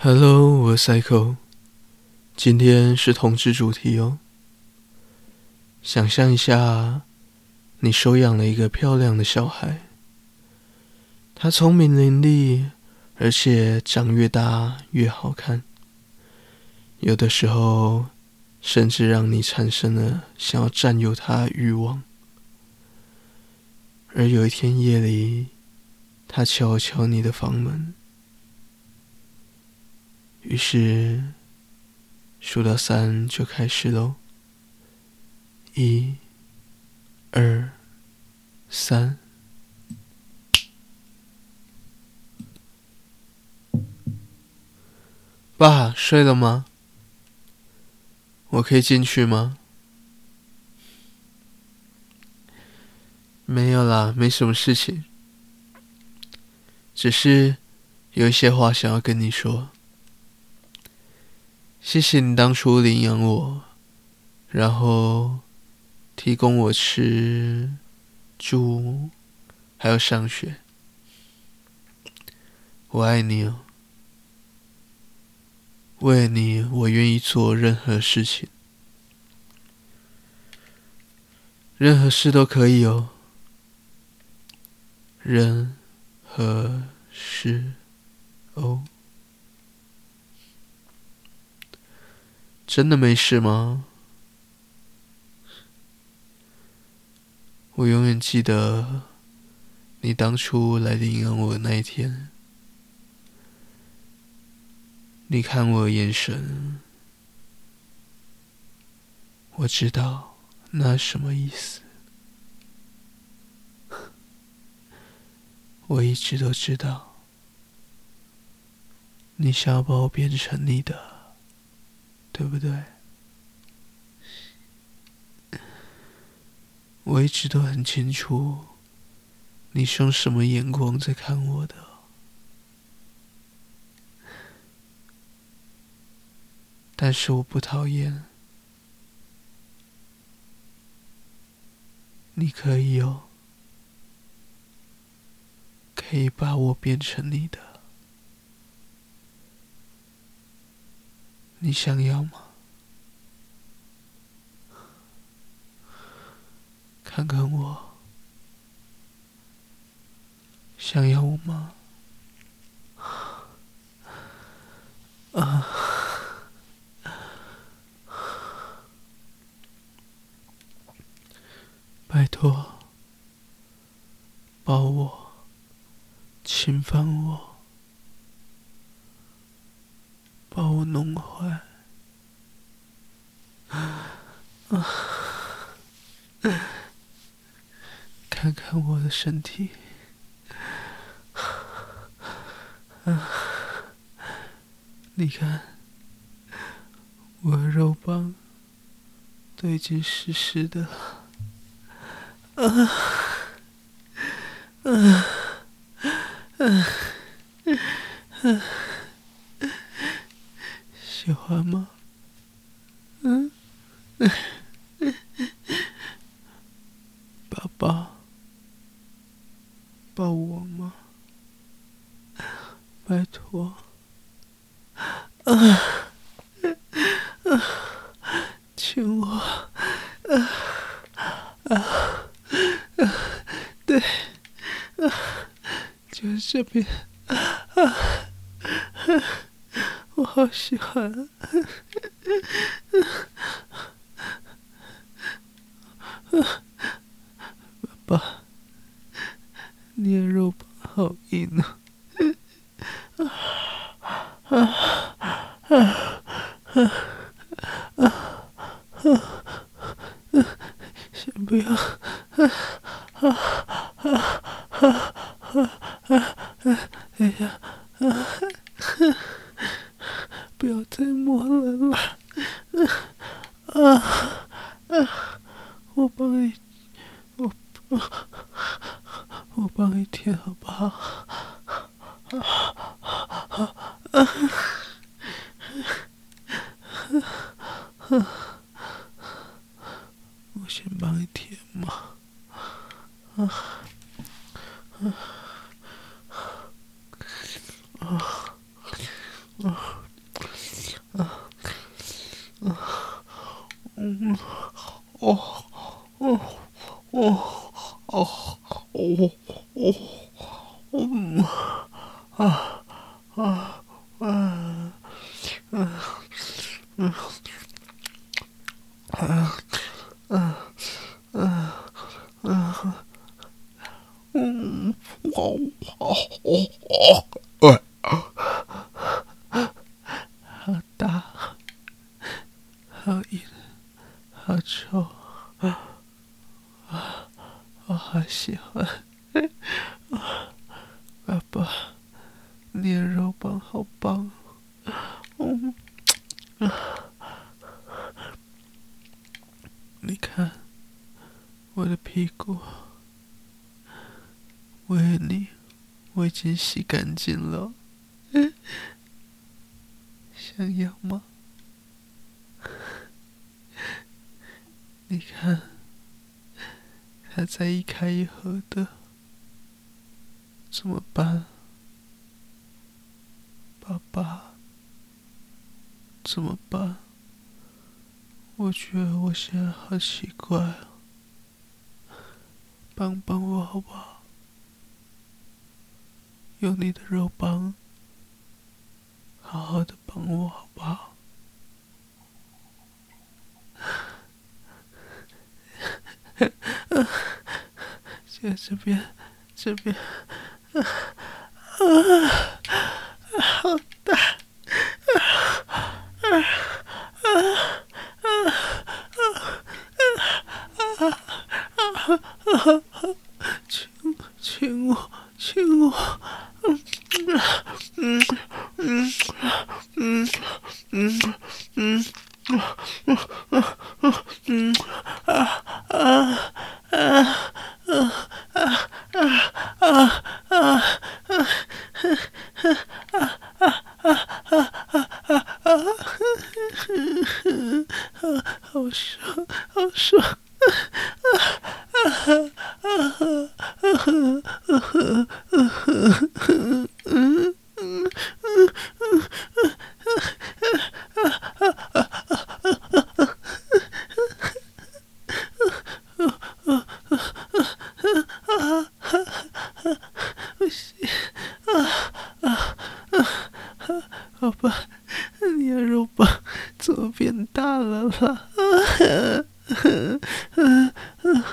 Hello，我是 Cycle，今天是同志主题哦。想象一下，你收养了一个漂亮的小孩，他聪明伶俐，而且长越大越好看，有的时候甚至让你产生了想要占有他的欲望。而有一天夜里，他敲了敲你的房门。于是，数到三就开始喽。一、二、三。爸，睡了吗？我可以进去吗？没有啦，没什么事情，只是有一些话想要跟你说。谢谢你当初领养我，然后提供我吃、住，还有上学。我爱你哦，为了你，我愿意做任何事情，任何事都可以哦。任何事哦。真的没事吗？我永远记得你当初来领养我的那一天，你看我的眼神，我知道那什么意思。我一直都知道，你想要把我变成你的。对不对？我一直都很清楚，你是用什么眼光在看我的。但是我不讨厌，你可以哦，可以把我变成你的。你想要吗？看看我，想要我吗？啊！拜托，抱我，侵犯我。把我弄坏，看看我的身体，你看，我的肉棒都已经湿湿的了，嗯，嗯，嗯。喜欢吗？嗯，爸爸，抱我吗？拜托，啊，啊，亲我，啊，啊，啊，对，啊，就是这边，啊，啊。好喜欢，爸爸，你的肉棒好硬啊！啊啊啊啊啊啊！先不要，啊啊啊啊啊！等一下，啊！不要再摸了啦！啊啊！我帮你，我我我帮你贴好不好？啊啊啊！我先帮你舔嘛。啊啊啊啊！啊，嗯，嗯，啊，嗯，嗯，嗯，嗯，好，好，好，好大，好硬，好臭，我好喜欢，爸爸。你的肉棒好棒，嗯，你看我的屁股，为你，我已经洗干净了，想要吗？你看，它在一开一合的，怎么办？爸爸，怎么办？我觉得我现在好奇怪啊，帮帮我好不好？用你的肉棒，好好的帮我好不好？在这边，这边，啊啊！好大！啊啊啊啊 Uh,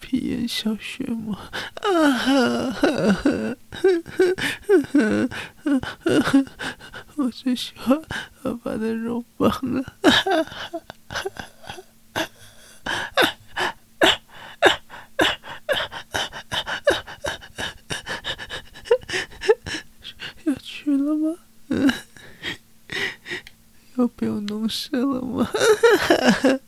皮炎小血魔，啊哈哈哈哈哈！我最喜欢爸爸的肉棒了，哈哈哈哈哈！了吗？要不用农事了吗？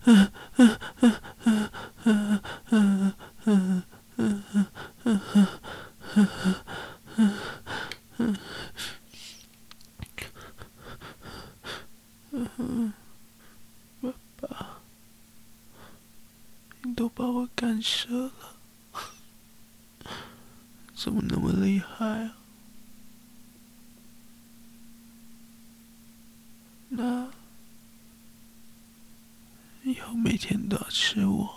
怎么那么厉害啊？那以后每天都要吃我，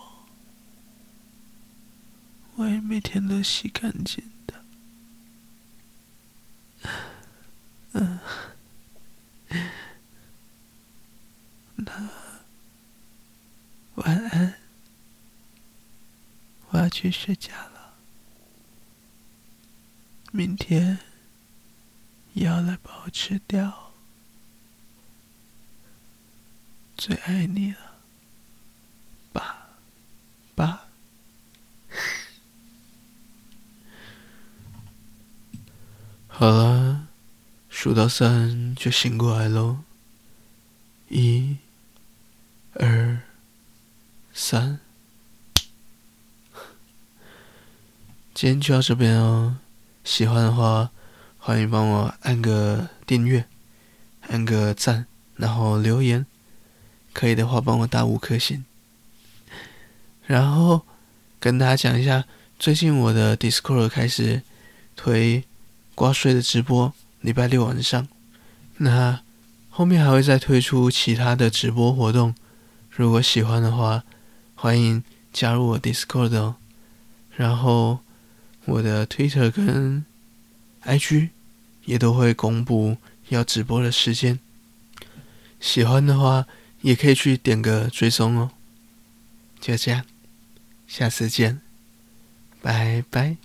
我也每天都洗干净的。那晚安。我要去睡觉了，明天要来把我吃掉。最爱你了，爸爸。好了，数到三就醒过来喽。一、二、三。今天就到这边哦。喜欢的话，欢迎帮我按个订阅，按个赞，然后留言。可以的话，帮我打五颗星。然后跟大家讲一下，最近我的 Discord 开始推挂税的直播，礼拜六晚上。那后面还会再推出其他的直播活动，如果喜欢的话，欢迎加入我 Discord 哦。然后我的 Twitter 跟 IG 也都会公布要直播的时间，喜欢的话也可以去点个追踪哦。就这样，下次见，拜拜。